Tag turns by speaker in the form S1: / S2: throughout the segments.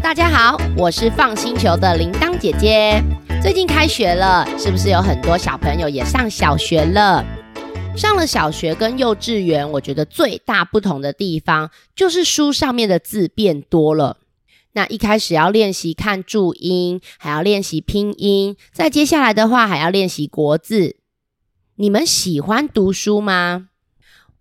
S1: 大家好，我是放星球的铃铛姐姐。最近开学了，是不是有很多小朋友也上小学了？上了小学跟幼稚园，我觉得最大不同的地方就是书上面的字变多了。那一开始要练习看注音，还要练习拼音，再接下来的话还要练习国字。你们喜欢读书吗？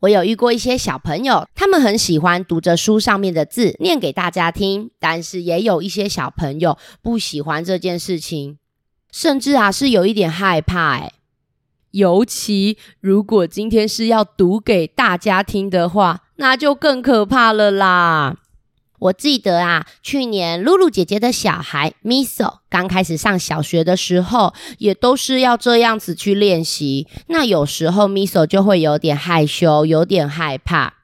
S1: 我有遇过一些小朋友，他们很喜欢读着书上面的字念给大家听，但是也有一些小朋友不喜欢这件事情，甚至啊是有一点害怕哎。尤其如果今天是要读给大家听的话，那就更可怕了啦。我记得啊，去年露露姐姐的小孩 Miso 刚开始上小学的时候，也都是要这样子去练习。那有时候 Miso 就会有点害羞，有点害怕。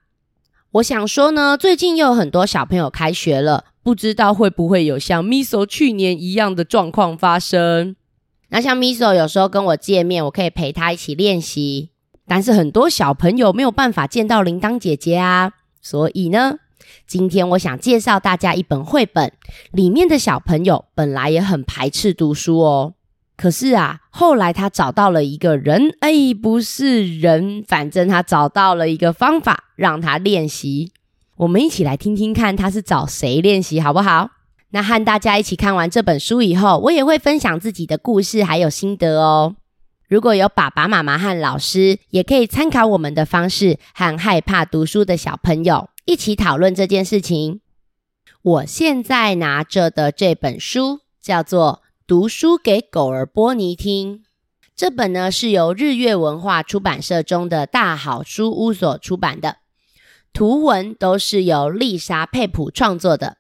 S1: 我想说呢，最近又有很多小朋友开学了，不知道会不会有像 Miso 去年一样的状况发生。那像 Miso 有时候跟我见面，我可以陪他一起练习，但是很多小朋友没有办法见到铃铛姐姐啊，所以呢。今天我想介绍大家一本绘本，里面的小朋友本来也很排斥读书哦。可是啊，后来他找到了一个人，哎，不是人，反正他找到了一个方法让他练习。我们一起来听听看他是找谁练习，好不好？那和大家一起看完这本书以后，我也会分享自己的故事还有心得哦。如果有爸爸妈妈和老师，也可以参考我们的方式，和害怕读书的小朋友。一起讨论这件事情。我现在拿着的这本书叫做《读书给狗儿波尼听》，这本呢是由日月文化出版社中的大好书屋所出版的，图文都是由丽莎佩普创作的。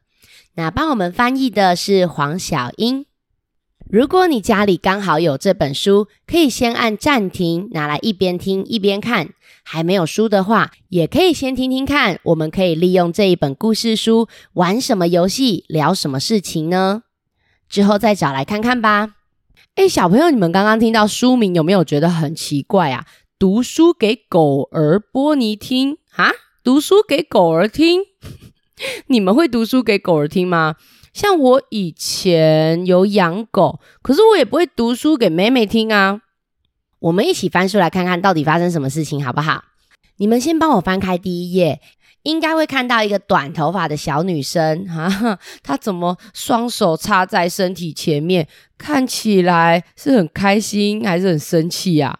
S1: 那帮我们翻译的是黄小英。如果你家里刚好有这本书，可以先按暂停，拿来一边听一边看。还没有书的话，也可以先听听看。我们可以利用这一本故事书玩什么游戏，聊什么事情呢？之后再找来看看吧。哎，小朋友，你们刚刚听到书名有没有觉得很奇怪啊？读书给狗儿波尼听啊？读书给狗儿听？你们会读书给狗儿听吗？像我以前有养狗，可是我也不会读书给妹妹听啊。我们一起翻书来看看到底发生什么事情，好不好？你们先帮我翻开第一页，应该会看到一个短头发的小女生，哈，她怎么双手插在身体前面，看起来是很开心还是很生气呀？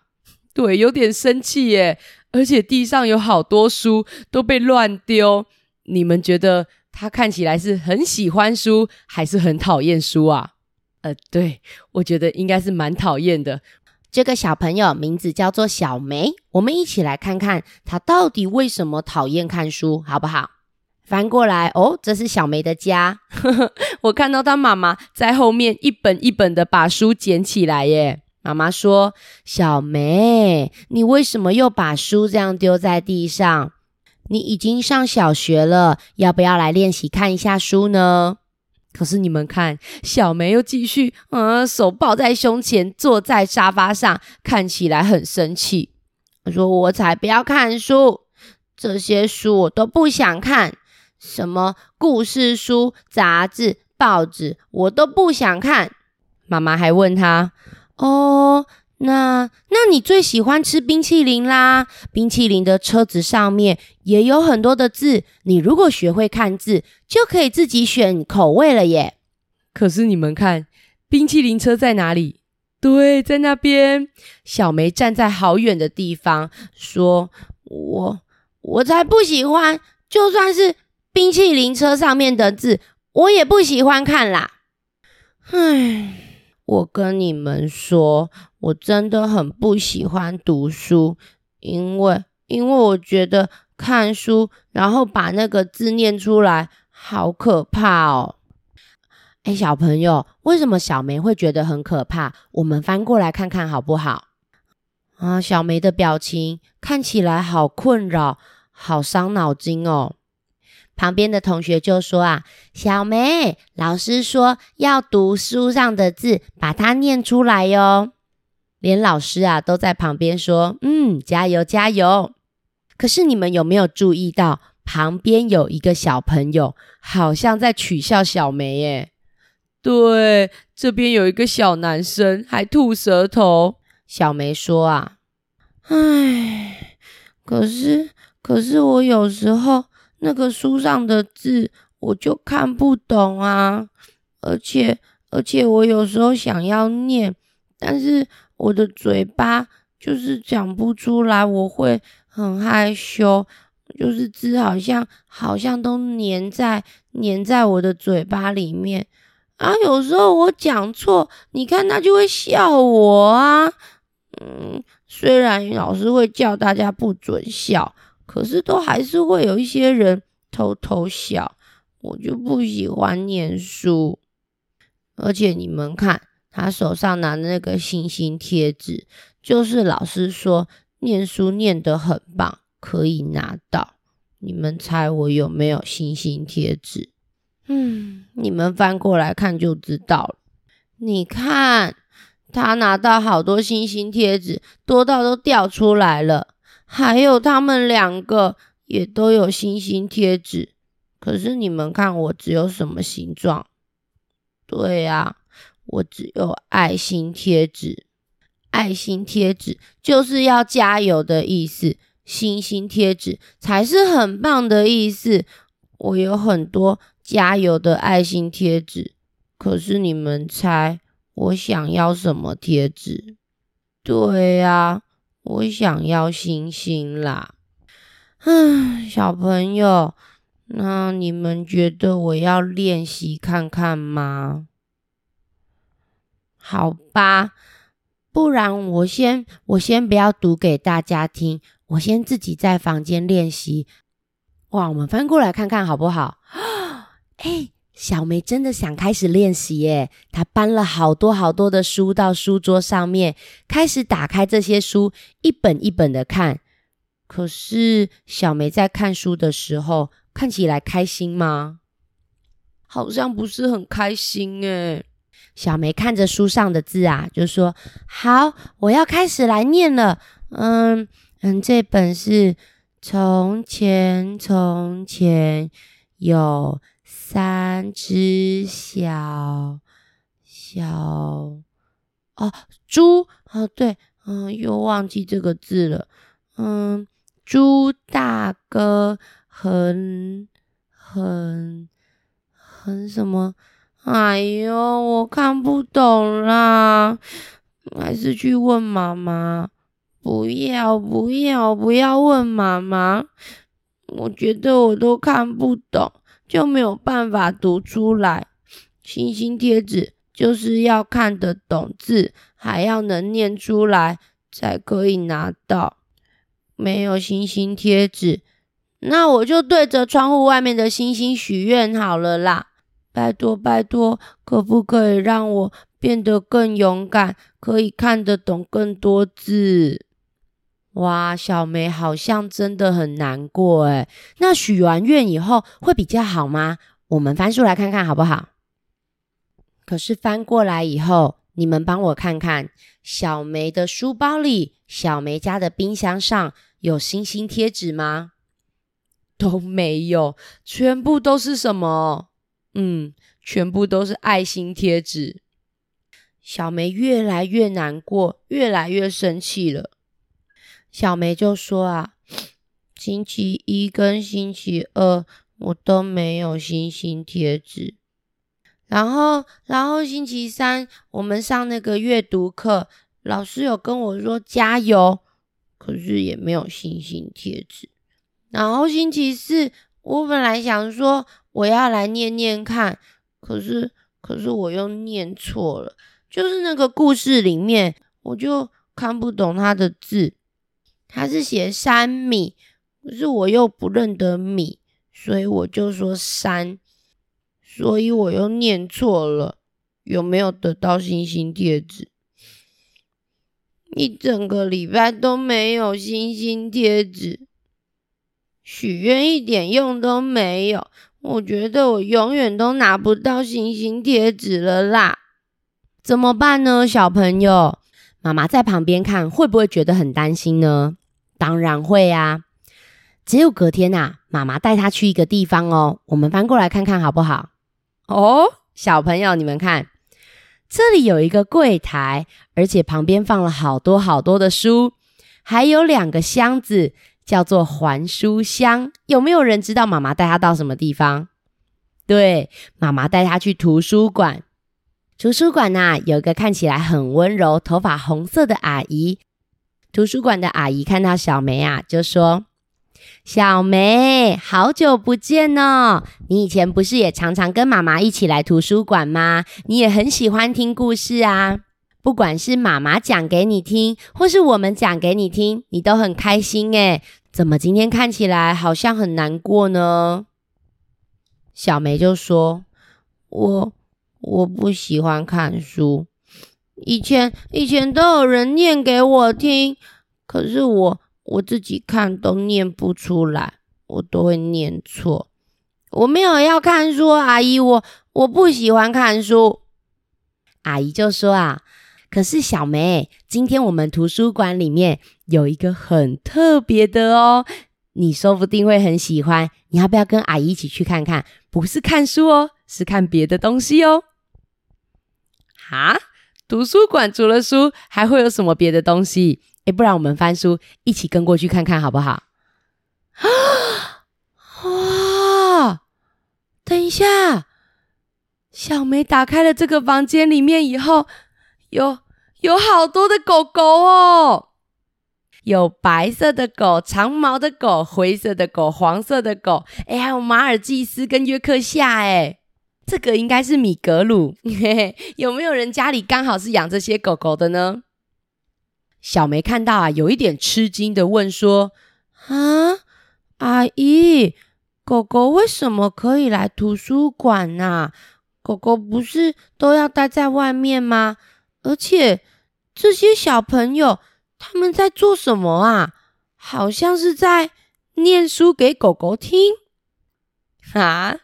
S1: 对，有点生气耶，而且地上有好多书都被乱丢，你们觉得？她看起来是很喜欢书，还是很讨厌书啊？呃，对我觉得应该是蛮讨厌的。这个小朋友名字叫做小梅，我们一起来看看他到底为什么讨厌看书，好不好？翻过来哦，这是小梅的家。我看到她妈妈在后面一本一本的把书捡起来耶。妈妈说：“小梅，你为什么又把书这样丢在地上？”你已经上小学了，要不要来练习看一下书呢？可是你们看，小梅又继续，嗯，手抱在胸前，坐在沙发上，看起来很生气。她说：“我才不要看书，这些书我都不想看，什么故事书、杂志、报纸，我都不想看。”妈妈还问她：“哦。”那，那你最喜欢吃冰淇淋啦？冰淇淋的车子上面也有很多的字，你如果学会看字，就可以自己选口味了耶。可是你们看，冰淇淋车在哪里？对，在那边。小梅站在好远的地方，说：“我，我才不喜欢，就算是冰淇淋车上面的字，我也不喜欢看啦。”唉。我跟你们说，我真的很不喜欢读书，因为因为我觉得看书，然后把那个字念出来，好可怕哦。哎，小朋友，为什么小梅会觉得很可怕？我们翻过来看看好不好？啊，小梅的表情看起来好困扰，好伤脑筋哦。旁边的同学就说：“啊，小梅，老师说要读书上的字，把它念出来哟。”连老师啊都在旁边说：“嗯，加油加油。”可是你们有没有注意到，旁边有一个小朋友，好像在取笑小梅耶。对，这边有一个小男生还吐舌头。小梅说啊，唉，可是可是我有时候那个书上的字我就看不懂啊，而且而且我有时候想要念，但是我的嘴巴就是讲不出来，我会很害羞，就是字好像好像都粘在粘在我的嘴巴里面。啊，有时候我讲错，你看他就会笑我啊。嗯，虽然老师会叫大家不准笑，可是都还是会有一些人偷偷笑。我就不喜欢念书，而且你们看他手上拿的那个星星贴纸，就是老师说念书念得很棒，可以拿到。你们猜我有没有星星贴纸？嗯，你们翻过来看就知道了。你看，他拿到好多星星贴纸，多到都掉出来了。还有他们两个也都有星星贴纸，可是你们看我只有什么形状？对呀，我只有爱心贴纸。爱心贴纸就是要加油的意思，星星贴纸才是很棒的意思。我有很多。加油的爱心贴纸，可是你们猜我想要什么贴纸？对呀，我想要星星啦！唉，小朋友，那你们觉得我要练习看看吗？好吧，不然我先我先不要读给大家听，我先自己在房间练习。哇，我们翻过来看看好不好？哎，小梅真的想开始练习耶！她搬了好多好多的书到书桌上面，开始打开这些书，一本一本的看。可是小梅在看书的时候，看起来开心吗？好像不是很开心哎。小梅看着书上的字啊，就说：“好，我要开始来念了。”嗯嗯，这本是从前从前有。三只小小哦猪哦对嗯又忘记这个字了嗯猪大哥很很很什么哎呦我看不懂啦还是去问妈妈不要不要不要问妈妈我觉得我都看不懂。就没有办法读出来。星星贴纸就是要看得懂字，还要能念出来才可以拿到。没有星星贴纸，那我就对着窗户外面的星星许愿好了啦！拜托拜托，可不可以让我变得更勇敢，可以看得懂更多字？哇，小梅好像真的很难过诶那许完愿以后会比较好吗？我们翻书来看看好不好？可是翻过来以后，你们帮我看看，小梅的书包里、小梅家的冰箱上有星星贴纸吗？都没有，全部都是什么？嗯，全部都是爱心贴纸。小梅越来越难过，越来越生气了。小梅就说啊，星期一跟星期二我都没有星星贴纸，然后，然后星期三我们上那个阅读课，老师有跟我说加油，可是也没有星星贴纸。然后星期四我本来想说我要来念念看，可是，可是我又念错了，就是那个故事里面我就看不懂他的字。他是写山米，可是我又不认得米，所以我就说山，所以我又念错了。有没有得到星星贴纸？一整个礼拜都没有星星贴纸，许愿一点用都没有。我觉得我永远都拿不到星星贴纸了啦！怎么办呢，小朋友？妈妈在旁边看，会不会觉得很担心呢？当然会啊！只有隔天呐，妈妈带他去一个地方哦，我们翻过来看看好不好？哦，小朋友，你们看，这里有一个柜台，而且旁边放了好多好多的书，还有两个箱子，叫做还书箱。有没有人知道妈妈带他到什么地方？对，妈妈带他去图书馆。图书馆呐，有一个看起来很温柔、头发红色的阿姨。图书馆的阿姨看到小梅啊，就说。小梅，好久不见哦！你以前不是也常常跟妈妈一起来图书馆吗？你也很喜欢听故事啊。不管是妈妈讲给你听，或是我们讲给你听，你都很开心诶。怎么今天看起来好像很难过呢？小梅就说：“我我不喜欢看书，以前以前都有人念给我听，可是我。”我自己看都念不出来，我都会念错。我没有要看书，阿姨，我我不喜欢看书。阿姨就说啊，可是小梅，今天我们图书馆里面有一个很特别的哦，你说不定会很喜欢。你要不要跟阿姨一起去看看？不是看书哦，是看别的东西哦。哈，图书馆除了书，还会有什么别的东西？哎，不然我们翻书，一起跟过去看看好不好？啊！哇！等一下，小梅打开了这个房间里面以后，有有好多的狗狗哦，有白色的狗、长毛的狗、灰色的狗、黄色的狗，哎，还有马尔济斯跟约克夏，哎，这个应该是米格鲁。嘿嘿，有没有人家里刚好是养这些狗狗的呢？小梅看到啊，有一点吃惊的问说：“啊，阿姨，狗狗为什么可以来图书馆呐？狗狗不是都要待在外面吗？而且这些小朋友他们在做什么啊？好像是在念书给狗狗听。”啊，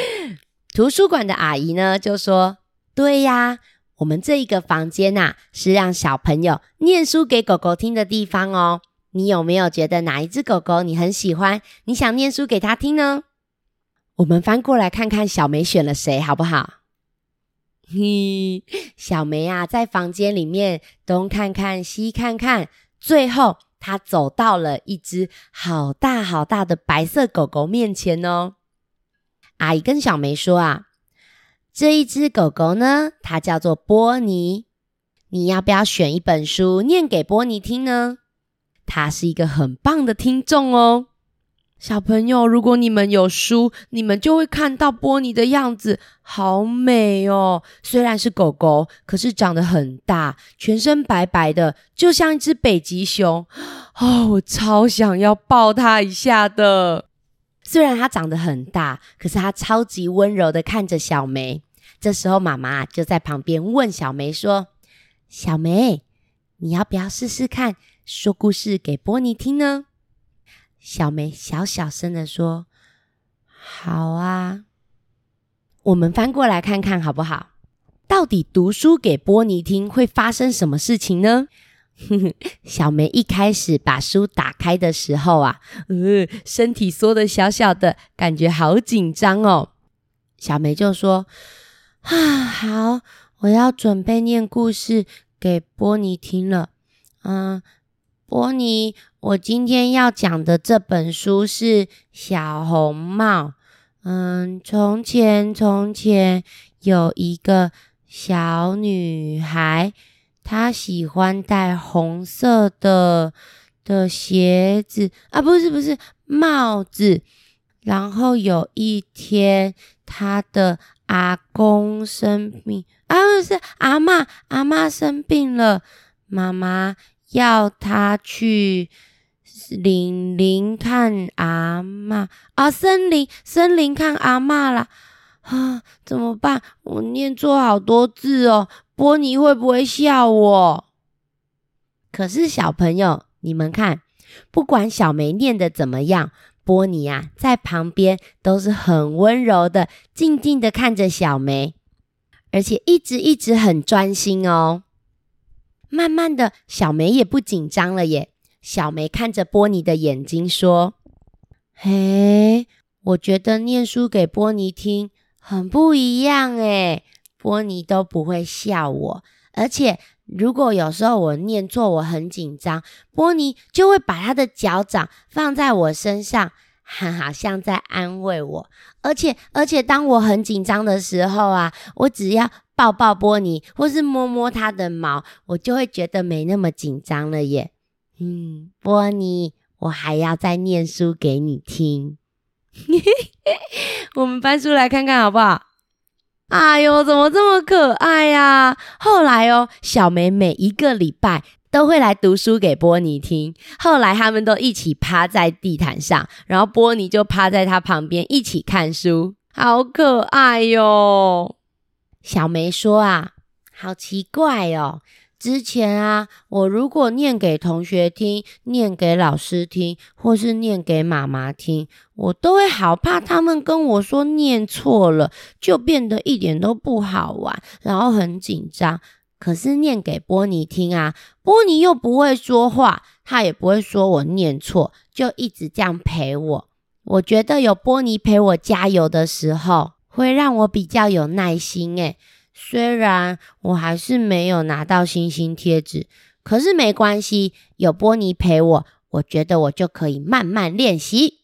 S1: 图书馆的阿姨呢就说：“对呀。”我们这一个房间呐，是让小朋友念书给狗狗听的地方哦。你有没有觉得哪一只狗狗你很喜欢？你想念书给它听呢？我们翻过来看看小梅选了谁，好不好？嘿，小梅啊，在房间里面东看看西看看，最后她走到了一只好大好大的白色狗狗面前哦。阿姨跟小梅说啊。这一只狗狗呢，它叫做波尼。你要不要选一本书念给波尼听呢？它是一个很棒的听众哦。小朋友，如果你们有书，你们就会看到波尼的样子，好美哦。虽然是狗狗，可是长得很大，全身白白的，就像一只北极熊。哦，我超想要抱它一下的。虽然它长得很大，可是它超级温柔的看着小梅。这时候，妈妈就在旁边问小梅说：“小梅，你要不要试试看说故事给波尼听呢？”小梅小小声的说：“好啊。”我们翻过来看看好不好？到底读书给波尼听会发生什么事情呢？小梅一开始把书打开的时候啊，呃，身体缩的小小的，感觉好紧张哦。小梅就说。啊，好，我要准备念故事给波尼听了。嗯，波尼，我今天要讲的这本书是《小红帽》。嗯，从前从前有一个小女孩，她喜欢戴红色的的鞋子啊，不是不是帽子。然后有一天，她的阿公生病啊，不是阿妈，阿妈生病了，妈妈要他去林林看阿妈啊，森林森林看阿妈啦。啊，怎么办？我念错好多字哦，波尼会不会笑我？可是小朋友，你们看，不管小梅念的怎么样。波尼啊，在旁边都是很温柔的，静静的看着小梅，而且一直一直很专心哦。慢慢的，小梅也不紧张了耶。小梅看着波尼的眼睛说：“嘿，我觉得念书给波尼听很不一样诶，波尼都不会笑我，而且如果有时候我念错，我很紧张，波尼就会把他的脚掌放在我身上，好像在安慰我。而且，而且当我很紧张的时候啊，我只要抱抱波尼，或是摸摸他的毛，我就会觉得没那么紧张了耶。嗯，波尼。我还要再念书给你听，我们翻书来看看好不好？哎呦，怎么这么可爱呀！后来哦，小梅每一个礼拜都会来读书给波尼听。后来他们都一起趴在地毯上，然后波尼就趴在他旁边一起看书，好可爱哟。小梅说啊，好奇怪哦。之前啊，我如果念给同学听、念给老师听，或是念给妈妈听，我都会好怕他们跟我说念错了，就变得一点都不好玩，然后很紧张。可是念给波尼听啊，波尼又不会说话，他也不会说我念错，就一直这样陪我。我觉得有波尼陪我加油的时候，会让我比较有耐心。诶，虽然我还是没有拿到星星贴纸，可是没关系，有波尼陪我，我觉得我就可以慢慢练习。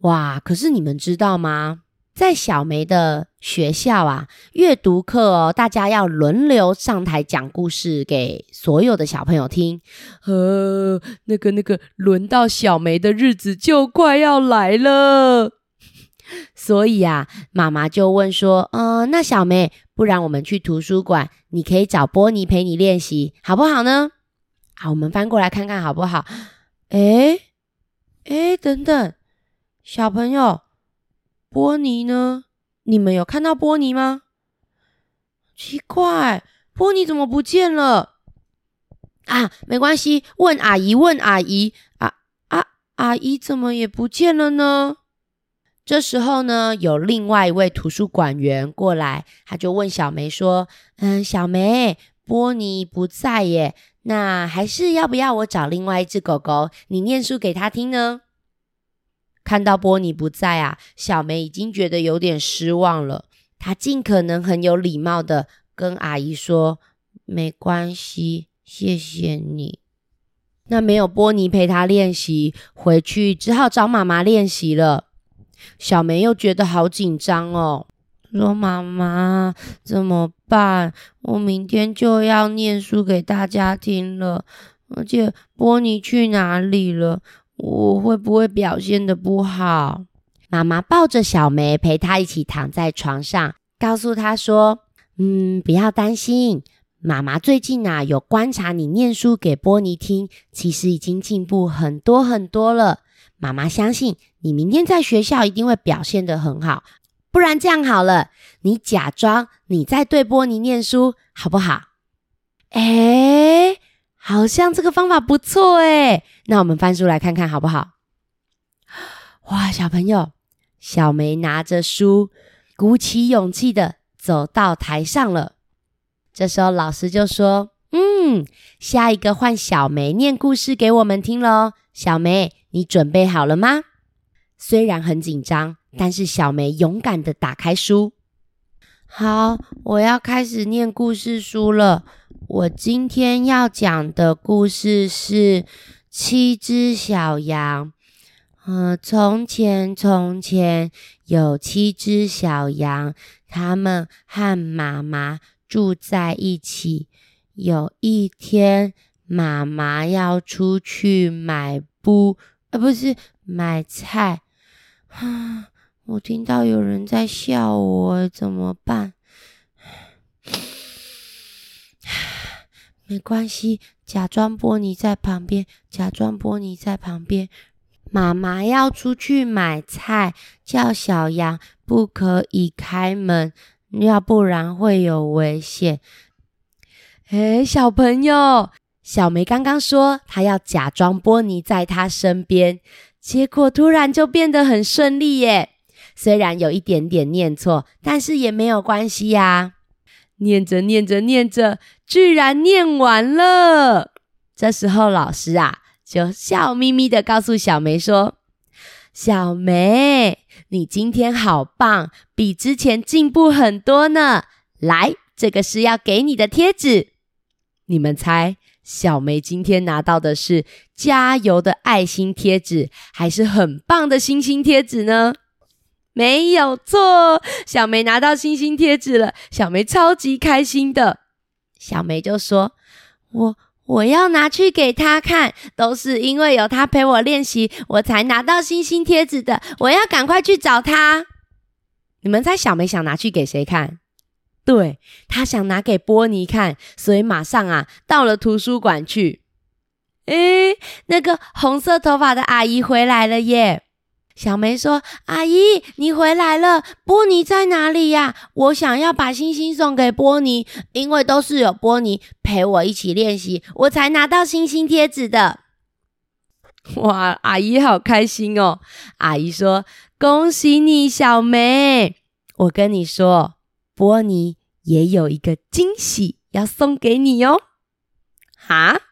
S1: 哇！可是你们知道吗？在小梅的学校啊，阅读课哦，大家要轮流上台讲故事给所有的小朋友听。呃，那个那个，轮到小梅的日子就快要来了。所以啊，妈妈就问说：“呃，那小梅，不然我们去图书馆，你可以找波尼陪你练习，好不好呢？”好，我们翻过来看看好不好？哎哎，等等，小朋友，波尼呢？你们有看到波尼吗？奇怪，波尼怎么不见了？啊，没关系，问阿姨，问阿姨。啊啊，阿姨怎么也不见了呢？这时候呢，有另外一位图书馆员过来，他就问小梅说：“嗯，小梅，波尼不在耶，那还是要不要我找另外一只狗狗，你念书给他听呢？”看到波尼不在啊，小梅已经觉得有点失望了。她尽可能很有礼貌的跟阿姨说：“没关系，谢谢你。”那没有波尼陪她练习，回去只好找妈妈练习了。小梅又觉得好紧张哦，说：“妈妈怎么办？我明天就要念书给大家听了，而且波尼去哪里了？我会不会表现的不好？”妈妈抱着小梅，陪她一起躺在床上，告诉她说：“嗯，不要担心，妈妈最近啊有观察你念书给波尼听，其实已经进步很多很多了。”妈妈相信你明天在学校一定会表现得很好，不然这样好了，你假装你在对波尼念书，好不好？哎，好像这个方法不错哎，那我们翻书来看看好不好？哇，小朋友，小梅拿着书，鼓起勇气的走到台上了。这时候老师就说：“嗯，下一个换小梅念故事给我们听喽，小梅。”你准备好了吗？虽然很紧张，但是小梅勇敢的打开书。好，我要开始念故事书了。我今天要讲的故事是七只小羊。嗯，从前从前有七只小羊，它们和妈妈住在一起。有一天，妈妈要出去买布。啊，不是买菜啊！我听到有人在笑我，怎么办？没关系，假装波尼在旁边，假装波尼在旁边。妈妈要出去买菜，叫小羊不可以开门，要不然会有危险。哎，小朋友。小梅刚刚说她要假装波尼在她身边，结果突然就变得很顺利耶。虽然有一点点念错，但是也没有关系呀。念着念着念着，居然念完了。这时候老师啊，就笑眯眯的告诉小梅说：“小梅，你今天好棒，比之前进步很多呢。来，这个是要给你的贴纸。你们猜，小梅今天拿到的是加油的爱心贴纸，还是很棒的星星贴纸呢？没有错，小梅拿到星星贴纸了。小梅超级开心的。小梅就说：“我。”我要拿去给他看，都是因为有他陪我练习，我才拿到星星贴纸的。我要赶快去找他。你们猜小梅想拿去给谁看？对，她想拿给波尼看，所以马上啊到了图书馆去。诶，那个红色头发的阿姨回来了耶！小梅说：“阿姨，你回来了，波尼在哪里呀？我想要把星星送给波尼，因为都是有波尼陪我一起练习，我才拿到星星贴纸的。”哇，阿姨好开心哦！阿姨说：“恭喜你，小梅！我跟你说，波尼也有一个惊喜要送给你哦。”哈，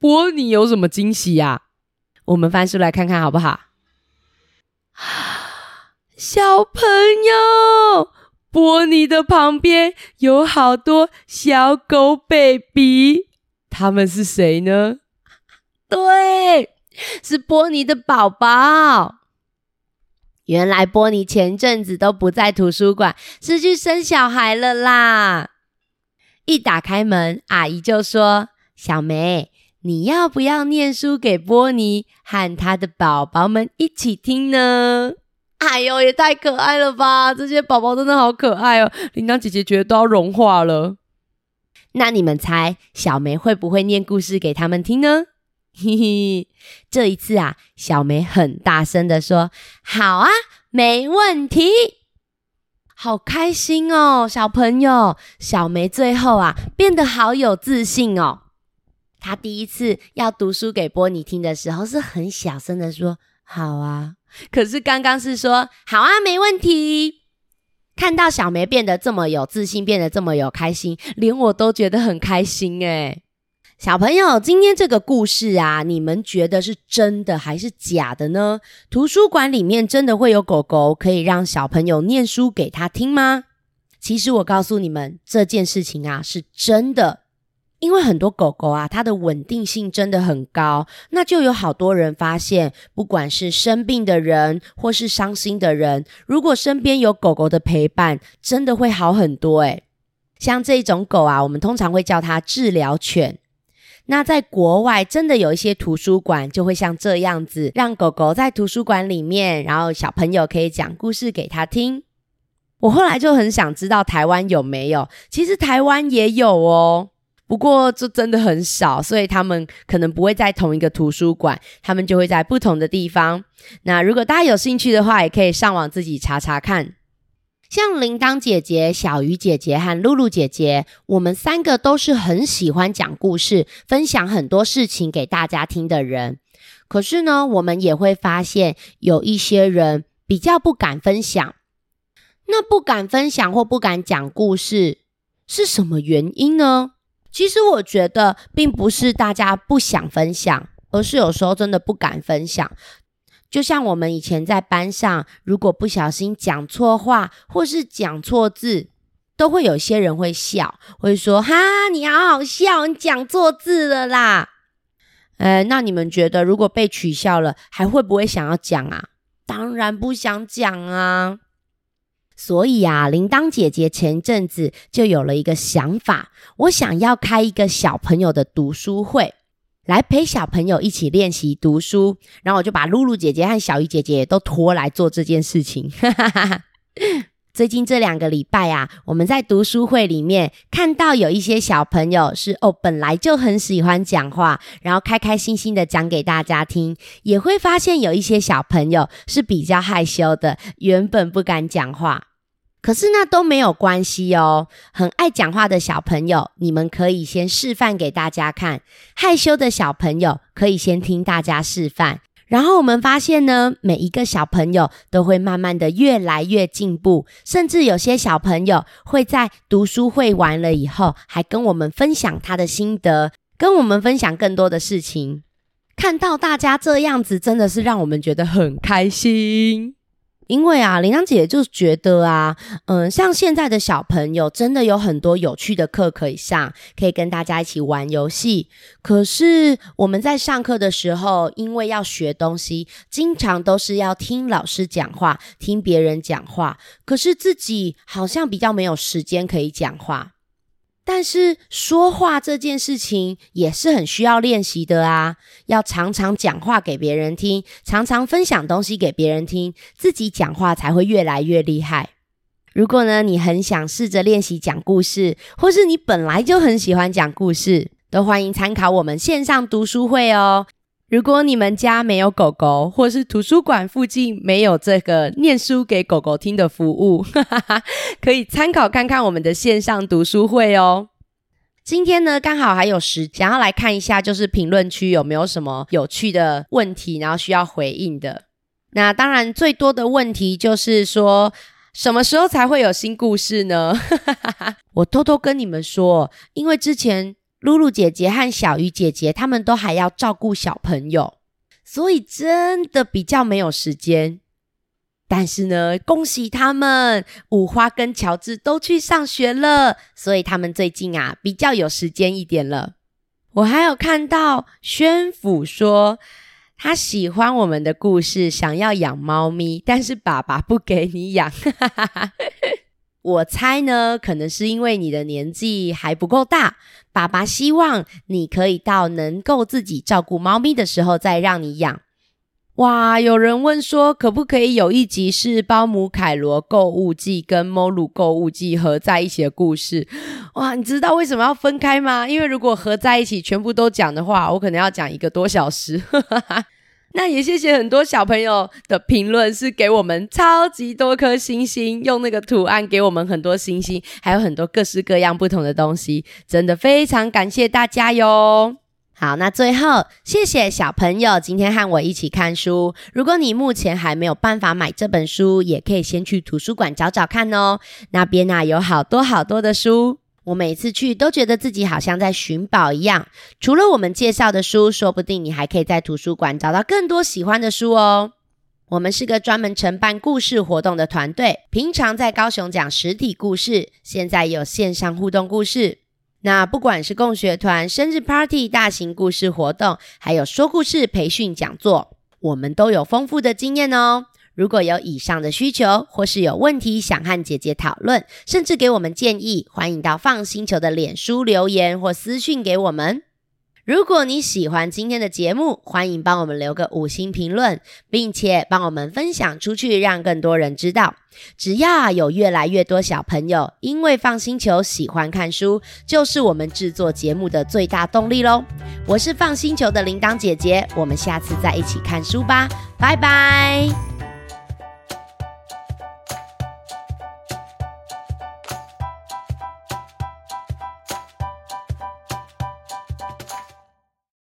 S1: 波尼有什么惊喜呀？我们翻书来看看好不好？小朋友，波尼的旁边有好多小狗 baby，他们是谁呢？对，是波尼的宝宝。原来波尼前阵子都不在图书馆，是去生小孩了啦。一打开门，阿姨就说：“小梅，你要不要念书给波尼和他的宝宝们一起听呢？”哎呦，也太可爱了吧！这些宝宝真的好可爱哦，铃铛姐姐觉得都要融化了。那你们猜，小梅会不会念故事给他们听呢？嘿嘿，这一次啊，小梅很大声的说：“好啊，没问题。”好开心哦，小朋友。小梅最后啊，变得好有自信哦。她第一次要读书给波尼听的时候，是很小声的说：“好啊。”可是刚刚是说好啊，没问题。看到小梅变得这么有自信，变得这么有开心，连我都觉得很开心诶。小朋友，今天这个故事啊，你们觉得是真的还是假的呢？图书馆里面真的会有狗狗可以让小朋友念书给他听吗？其实我告诉你们，这件事情啊是真的。因为很多狗狗啊，它的稳定性真的很高，那就有好多人发现，不管是生病的人或是伤心的人，如果身边有狗狗的陪伴，真的会好很多。诶像这种狗啊，我们通常会叫它治疗犬。那在国外，真的有一些图书馆就会像这样子，让狗狗在图书馆里面，然后小朋友可以讲故事给他听。我后来就很想知道台湾有没有，其实台湾也有哦。不过这真的很少，所以他们可能不会在同一个图书馆，他们就会在不同的地方。那如果大家有兴趣的话，也可以上网自己查查看。像铃铛姐姐、小鱼姐姐和露露姐姐，我们三个都是很喜欢讲故事、分享很多事情给大家听的人。可是呢，我们也会发现有一些人比较不敢分享。那不敢分享或不敢讲故事是什么原因呢？其实我觉得并不是大家不想分享，而是有时候真的不敢分享。就像我们以前在班上，如果不小心讲错话或是讲错字，都会有些人会笑，会说：“哈，你好好笑，你讲错字了啦。”呃，那你们觉得如果被取笑了，还会不会想要讲啊？当然不想讲啊。所以啊，铃铛姐姐前阵子就有了一个想法，我想要开一个小朋友的读书会，来陪小朋友一起练习读书。然后我就把露露姐姐和小鱼姐姐都拖来做这件事情。最近这两个礼拜啊，我们在读书会里面看到有一些小朋友是哦，本来就很喜欢讲话，然后开开心心的讲给大家听，也会发现有一些小朋友是比较害羞的，原本不敢讲话。可是那都没有关系哦，很爱讲话的小朋友，你们可以先示范给大家看；害羞的小朋友可以先听大家示范。然后我们发现呢，每一个小朋友都会慢慢的越来越进步，甚至有些小朋友会在读书会完了以后，还跟我们分享他的心得，跟我们分享更多的事情。看到大家这样子，真的是让我们觉得很开心。因为啊，林阳姐就觉得啊，嗯，像现在的小朋友，真的有很多有趣的课可以上，可以跟大家一起玩游戏。可是我们在上课的时候，因为要学东西，经常都是要听老师讲话，听别人讲话，可是自己好像比较没有时间可以讲话。但是说话这件事情也是很需要练习的啊，要常常讲话给别人听，常常分享东西给别人听，自己讲话才会越来越厉害。如果呢，你很想试着练习讲故事，或是你本来就很喜欢讲故事，都欢迎参考我们线上读书会哦。如果你们家没有狗狗，或是图书馆附近没有这个念书给狗狗听的服务，可以参考看看我们的线上读书会哦。今天呢，刚好还有时，想要来看一下，就是评论区有没有什么有趣的问题，然后需要回应的。那当然，最多的问题就是说，什么时候才会有新故事呢？我偷偷跟你们说，因为之前。露露姐姐和小鱼姐姐，他们都还要照顾小朋友，所以真的比较没有时间。但是呢，恭喜他们，五花跟乔治都去上学了，所以他们最近啊比较有时间一点了。我还有看到宣府说，他喜欢我们的故事，想要养猫咪，但是爸爸不给你养。我猜呢，可能是因为你的年纪还不够大，爸爸希望你可以到能够自己照顾猫咪的时候再让你养。哇，有人问说，可不可以有一集是《包姆凯罗购物记》跟《猫鲁购物记》合在一起的故事？哇，你知道为什么要分开吗？因为如果合在一起全部都讲的话，我可能要讲一个多小时。那也谢谢很多小朋友的评论，是给我们超级多颗星星，用那个图案给我们很多星星，还有很多各式各样不同的东西，真的非常感谢大家哟。好，那最后谢谢小朋友今天和我一起看书。如果你目前还没有办法买这本书，也可以先去图书馆找找看哦，那边啊有好多好多的书。我每次去都觉得自己好像在寻宝一样。除了我们介绍的书，说不定你还可以在图书馆找到更多喜欢的书哦。我们是个专门承办故事活动的团队，平常在高雄讲实体故事，现在有线上互动故事。那不管是共学团、生日 party、大型故事活动，还有说故事培训讲座，我们都有丰富的经验哦。如果有以上的需求，或是有问题想和姐姐讨论，甚至给我们建议，欢迎到放星球的脸书留言或私讯给我们。如果你喜欢今天的节目，欢迎帮我们留个五星评论，并且帮我们分享出去，让更多人知道。只要有越来越多小朋友因为放星球喜欢看书，就是我们制作节目的最大动力喽。我是放星球的铃铛姐姐，我们下次再一起看书吧，拜拜。